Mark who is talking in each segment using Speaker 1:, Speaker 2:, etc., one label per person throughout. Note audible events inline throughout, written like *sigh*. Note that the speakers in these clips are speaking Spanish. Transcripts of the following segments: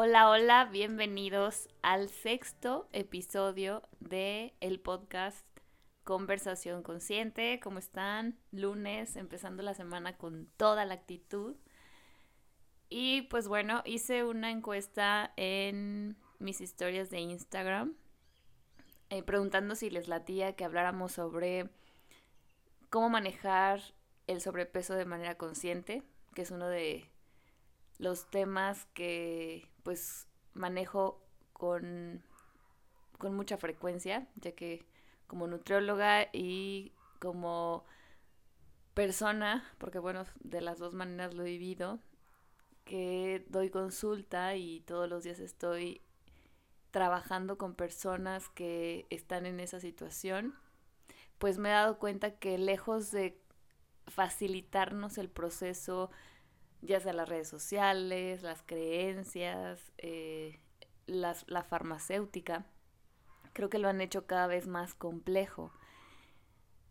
Speaker 1: Hola, hola, bienvenidos al sexto episodio de el podcast Conversación Consciente. ¿Cómo están? Lunes, empezando la semana con toda la actitud. Y pues bueno, hice una encuesta en mis historias de Instagram eh, preguntando si les latía que habláramos sobre cómo manejar el sobrepeso de manera consciente, que es uno de los temas que pues manejo con, con mucha frecuencia, ya que como nutrióloga y como persona, porque bueno, de las dos maneras lo he vivido, que doy consulta y todos los días estoy trabajando con personas que están en esa situación, pues me he dado cuenta que lejos de facilitarnos el proceso, ya sea las redes sociales, las creencias, eh, la farmacéutica, creo que lo han hecho cada vez más complejo.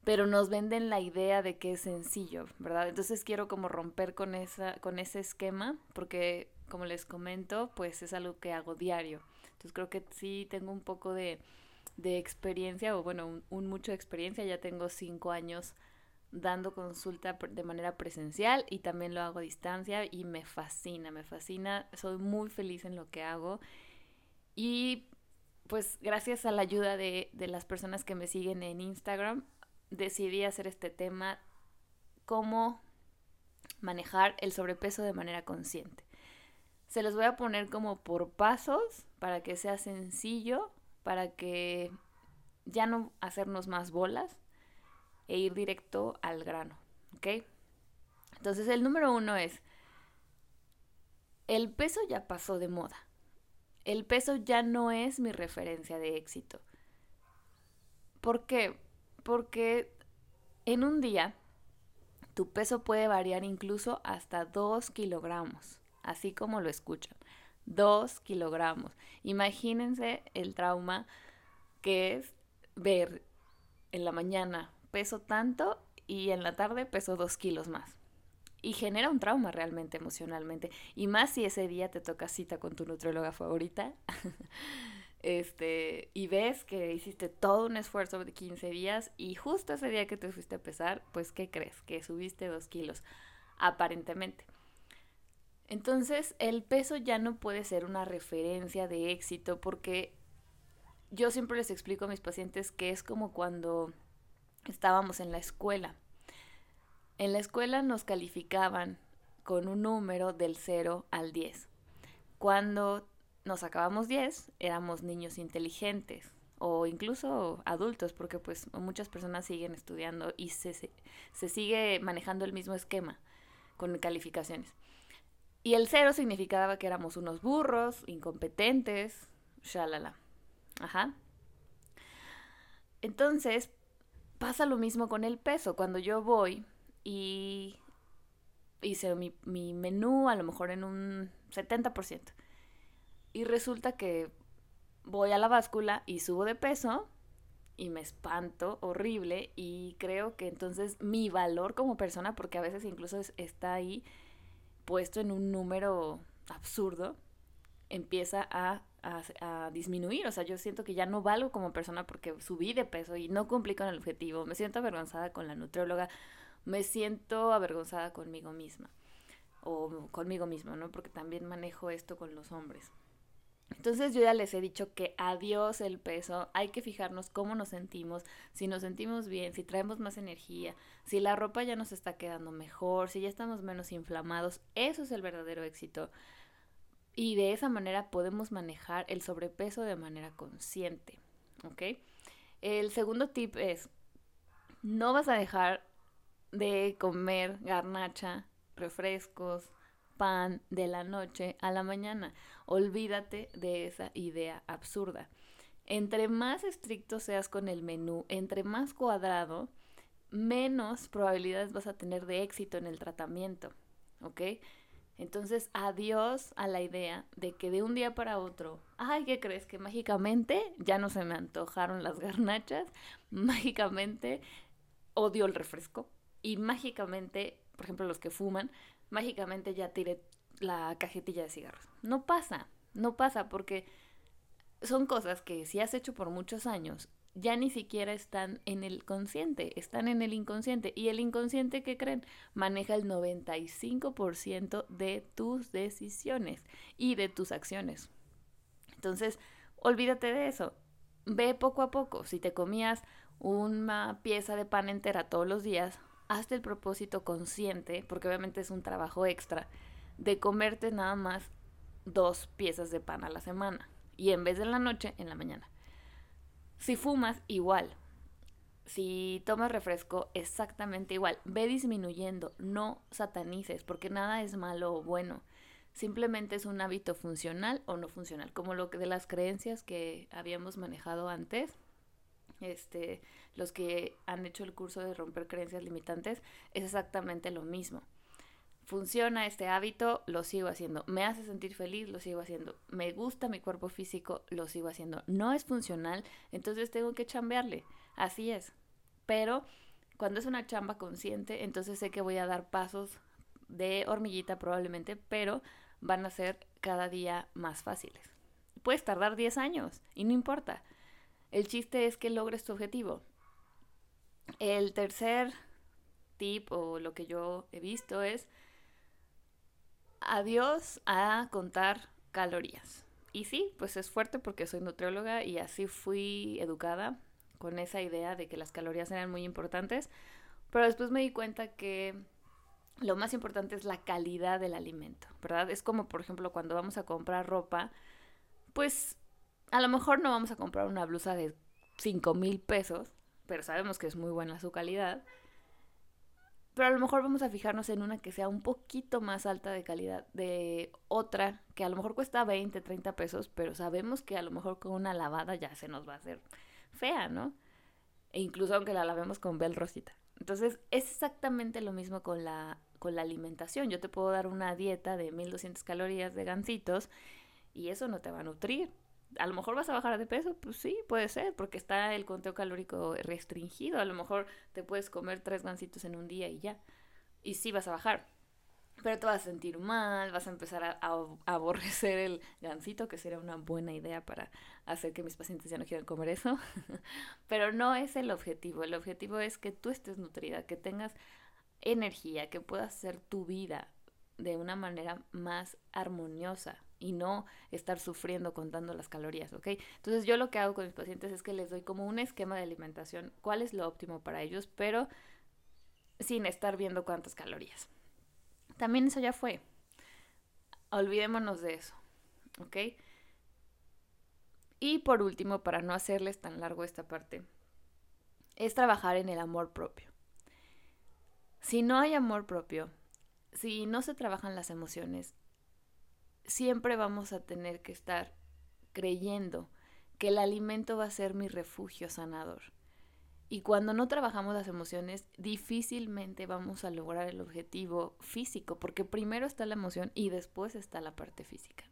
Speaker 1: Pero nos venden la idea de que es sencillo, ¿verdad? Entonces quiero como romper con, esa, con ese esquema, porque como les comento, pues es algo que hago diario. Entonces creo que sí tengo un poco de, de experiencia, o bueno, un, un mucho de experiencia, ya tengo cinco años dando consulta de manera presencial y también lo hago a distancia y me fascina, me fascina, soy muy feliz en lo que hago y pues gracias a la ayuda de, de las personas que me siguen en Instagram decidí hacer este tema, cómo manejar el sobrepeso de manera consciente. Se los voy a poner como por pasos para que sea sencillo, para que ya no hacernos más bolas, e ir directo al grano, ¿ok? Entonces el número uno es, el peso ya pasó de moda. El peso ya no es mi referencia de éxito. ¿Por qué? Porque en un día tu peso puede variar incluso hasta 2 kilogramos, así como lo escuchan. 2 kilogramos. Imagínense el trauma que es ver en la mañana peso tanto y en la tarde peso dos kilos más. Y genera un trauma realmente emocionalmente. Y más si ese día te toca cita con tu nutrióloga favorita. *laughs* este, y ves que hiciste todo un esfuerzo de 15 días y justo ese día que te fuiste a pesar, pues ¿qué crees? Que subiste dos kilos, aparentemente. Entonces el peso ya no puede ser una referencia de éxito porque yo siempre les explico a mis pacientes que es como cuando estábamos en la escuela. En la escuela nos calificaban con un número del 0 al 10. Cuando nos acabamos 10, éramos niños inteligentes o incluso adultos, porque pues muchas personas siguen estudiando y se, se, sigue manejando el mismo esquema con calificaciones. Y el 0 significaba que éramos unos burros, incompetentes, shalala. Ajá. Entonces, pasa lo mismo con el peso. Cuando yo voy y hice mi, mi menú a lo mejor en un 70%. Y resulta que voy a la báscula y subo de peso y me espanto horrible y creo que entonces mi valor como persona, porque a veces incluso está ahí puesto en un número absurdo, empieza a a, disminuir. O sea, yo siento que ya no valgo como persona porque subí de peso y no cumplí con el objetivo. Me siento avergonzada con la nutrióloga. Me siento avergonzada conmigo misma. O conmigo mismo, ¿no? Porque también manejo esto con los hombres. Entonces yo ya les he dicho que adiós el peso, hay que fijarnos cómo nos sentimos, si nos sentimos bien, si traemos más energía, si la ropa ya nos está quedando mejor, si ya estamos menos inflamados, eso es el verdadero éxito. Y de esa manera podemos manejar el sobrepeso de manera consciente. ¿Ok? El segundo tip es, no vas a dejar de comer garnacha, refrescos, pan de la noche a la mañana. Olvídate de esa idea absurda. Entre más estricto seas con el menú, entre más cuadrado, menos probabilidades vas a tener de éxito en el tratamiento. ¿Ok? Entonces, adiós a la idea de que de un día para otro, ay, ¿qué crees? Que mágicamente ya no se me antojaron las *laughs* garnachas, mágicamente odio el refresco y mágicamente, por ejemplo, los que fuman, mágicamente ya tiré la cajetilla de cigarros. No pasa, No pasa porque son cosas que si has hecho por muchos años, ya ni siquiera están en el consciente, están en el inconsciente. Y el inconsciente, ¿qué creen? Maneja el 95% de tus decisiones y de tus acciones. Entonces, olvídate de eso. Ve poco a poco. Si te comías una pieza de pan entera todos los días, hazte el propósito consciente, porque obviamente es un trabajo extra, de comerte nada más dos piezas de pan a la semana. Y en vez de en la noche, en la mañana. Si fumas, igual. Si tomas refresco, exactamente igual. Ve disminuyendo, no satanices, porque nada es malo o bueno. Simplemente es un hábito funcional o no funcional, como lo de las creencias que habíamos manejado antes. Este, los que han hecho el curso de romper creencias limitantes, es exactamente lo mismo. Funciona este hábito, lo sigo haciendo. Me hace sentir feliz, lo sigo haciendo. Me gusta mi cuerpo físico, lo sigo haciendo. No es funcional, entonces tengo que chambearle. Así es. Pero cuando es una chamba consciente, entonces sé que voy a dar pasos de hormiguita probablemente, pero van a ser cada día más fáciles. Puedes tardar 10 años y no importa. El chiste es que logres tu objetivo. El tercer tip o lo que yo he visto es adiós a contar calorías. Y sí, pues es fuerte porque soy nutrióloga y así fui educada con esa idea de que las calorías eran muy importantes, pero después me di cuenta que lo más importante es la calidad del alimento, ¿verdad? Es como, por ejemplo, cuando vamos a comprar ropa, pues a lo mejor no vamos a comprar una blusa de 5 mil pesos, pero sabemos que es muy buena su calidad. Pero a lo mejor vamos a fijarnos en una que sea un poquito más alta de calidad de otra que a lo mejor cuesta 20, 30 pesos, pero sabemos que a lo mejor con una lavada ya se nos va a hacer fea, ¿no? E incluso aunque la lavemos con bel rosita. Entonces es exactamente lo mismo con la con la alimentación. Yo te puedo dar una dieta de 1200 calorías de gansitos y eso no te va a nutrir. A lo mejor vas a bajar de peso, pues sí, puede ser, porque está el conteo calórico restringido. A lo mejor te puedes comer tres gansitos en un día y ya. Y sí vas a bajar. Pero te vas a sentir mal, vas a empezar a, aborrecer el gansito, que sería una buena idea para hacer que mis pacientes ya no quieran comer eso. *laughs* Pero no es el objetivo. El objetivo es que tú estés nutrida, que tengas energía, que puedas hacer tu vida de una manera más armoniosa y no estar sufriendo contando las calorías, ¿ok? Entonces yo lo que hago con mis pacientes es que les doy como un esquema de alimentación, cuál es lo óptimo para ellos, pero sin estar viendo cuántas calorías. También eso ya fue. Olvidémonos de eso, ¿ok? Y por último, para no hacerles tan largo esta parte, es trabajar en el amor propio. Si no hay amor propio, si no se trabajan las emociones, siempre vamos a tener que estar creyendo que el alimento va a ser mi refugio sanador. Y cuando no trabajamos las emociones, difícilmente vamos a lograr el objetivo físico, porque primero está la emoción y después está la parte física.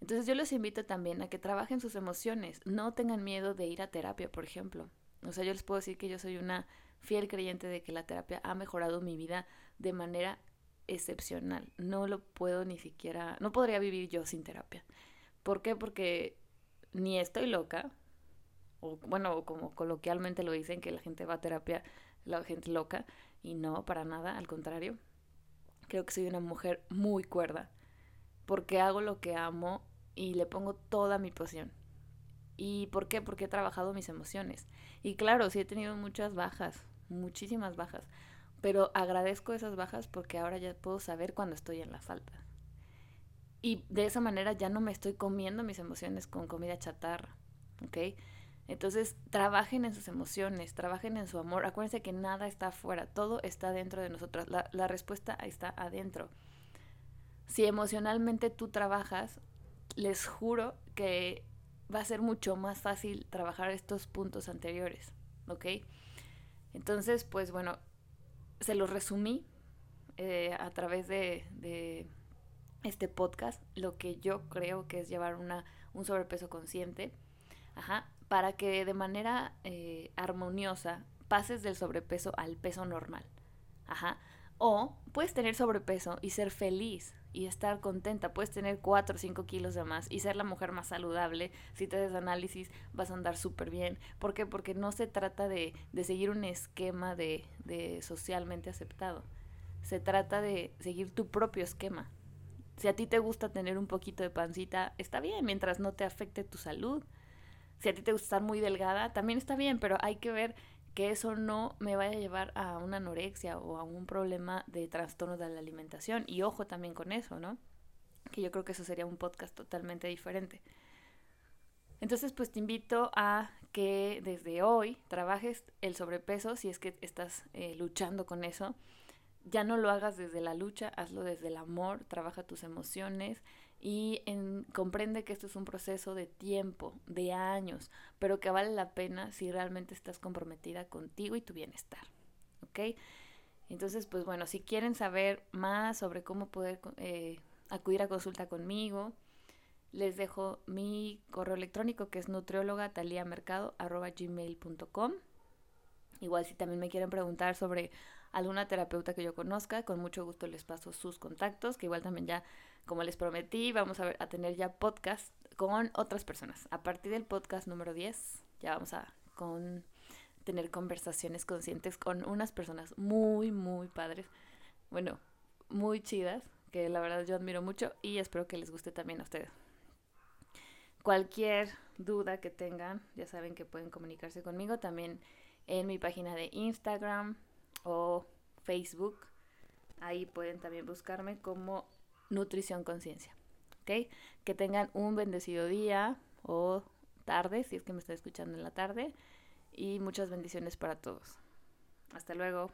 Speaker 1: Entonces yo les invito también a que trabajen sus emociones, no tengan miedo de ir a terapia, por ejemplo. O sea, yo les puedo decir que yo soy una fiel creyente de que la terapia ha mejorado mi vida de manera excepcional. No lo puedo ni siquiera, no podría vivir yo sin terapia. ¿Por qué? Porque ni estoy loca, o bueno, como coloquialmente lo dicen, que la gente va a terapia, la gente loca, y no, para nada, al contrario. Creo que soy una mujer muy cuerda, porque hago lo que amo y le pongo toda mi pasión. ¿Y por qué? Porque he trabajado mis emociones. Y claro, sí he tenido muchas bajas, muchísimas bajas, pero agradezco esas bajas porque ahora ya puedo saber cuando estoy en las altas. Y de esa manera ya no me estoy comiendo mis emociones con comida chatarra, ¿ok? Entonces, trabajen en sus emociones, trabajen en su amor. Acuérdense que nada está afuera, todo está dentro de nosotras. La, la respuesta está adentro. Si emocionalmente tú trabajas, les juro que va a ser mucho más fácil trabajar estos puntos anteriores, ¿ok? Entonces, pues bueno, se lo resumí eh, a través de, este podcast, lo que yo creo que es llevar una, un sobrepeso consciente, ajá, para que de manera eh, armoniosa pases del sobrepeso al peso normal. Ajá. O puedes tener sobrepeso y ser feliz y estar contenta. Puedes tener 4 o 5 kilos de más y ser la mujer más saludable. Si te haces análisis vas a andar súper bien. ¿Por qué? Porque no se trata de, de seguir un esquema de, de socialmente aceptado. Se trata de seguir tu propio esquema. Si a ti te gusta tener un poquito de pancita, está bien, mientras no te afecte tu salud. Si a ti te gusta estar muy delgada, también está bien, pero hay que ver que eso no me vaya a llevar a una anorexia o a un problema de trastorno de la alimentación. Y ojo también con eso, ¿no? Que yo creo que eso sería un podcast totalmente diferente. Entonces, pues te invito a que desde hoy trabajes el sobrepeso si es que estás eh, luchando con eso. Ya no lo hagas desde la lucha, hazlo desde el amor, trabaja tus emociones, y comprende que esto es un proceso de tiempo, de años, pero que vale la pena si realmente estás comprometida contigo y tu bienestar. ¿Ok? Entonces, pues bueno, si quieren saber más sobre cómo poder eh, acudir a consulta conmigo, les dejo mi correo electrónico que es nutrióloga.taliamercado.gmail.com Igual si también me quieren preguntar sobre alguna terapeuta que yo conozca, con mucho gusto les paso sus contactos, que igual también ya como les prometí, vamos a, ver, a tener ya podcast con otras personas. A partir del podcast número 10, ya vamos a con, tener conversaciones conscientes con unas personas muy, muy padres. Bueno, muy chidas, que la verdad yo admiro mucho y espero que les guste también a ustedes. Cualquier duda que tengan, ya saben que pueden comunicarse conmigo también en mi página de Instagram o Facebook. Ahí pueden también buscarme como nutrición conciencia. ¿Ok? Que tengan un bendecido día o tarde, si es que me está escuchando en la tarde. Y muchas bendiciones para todos. Hasta luego.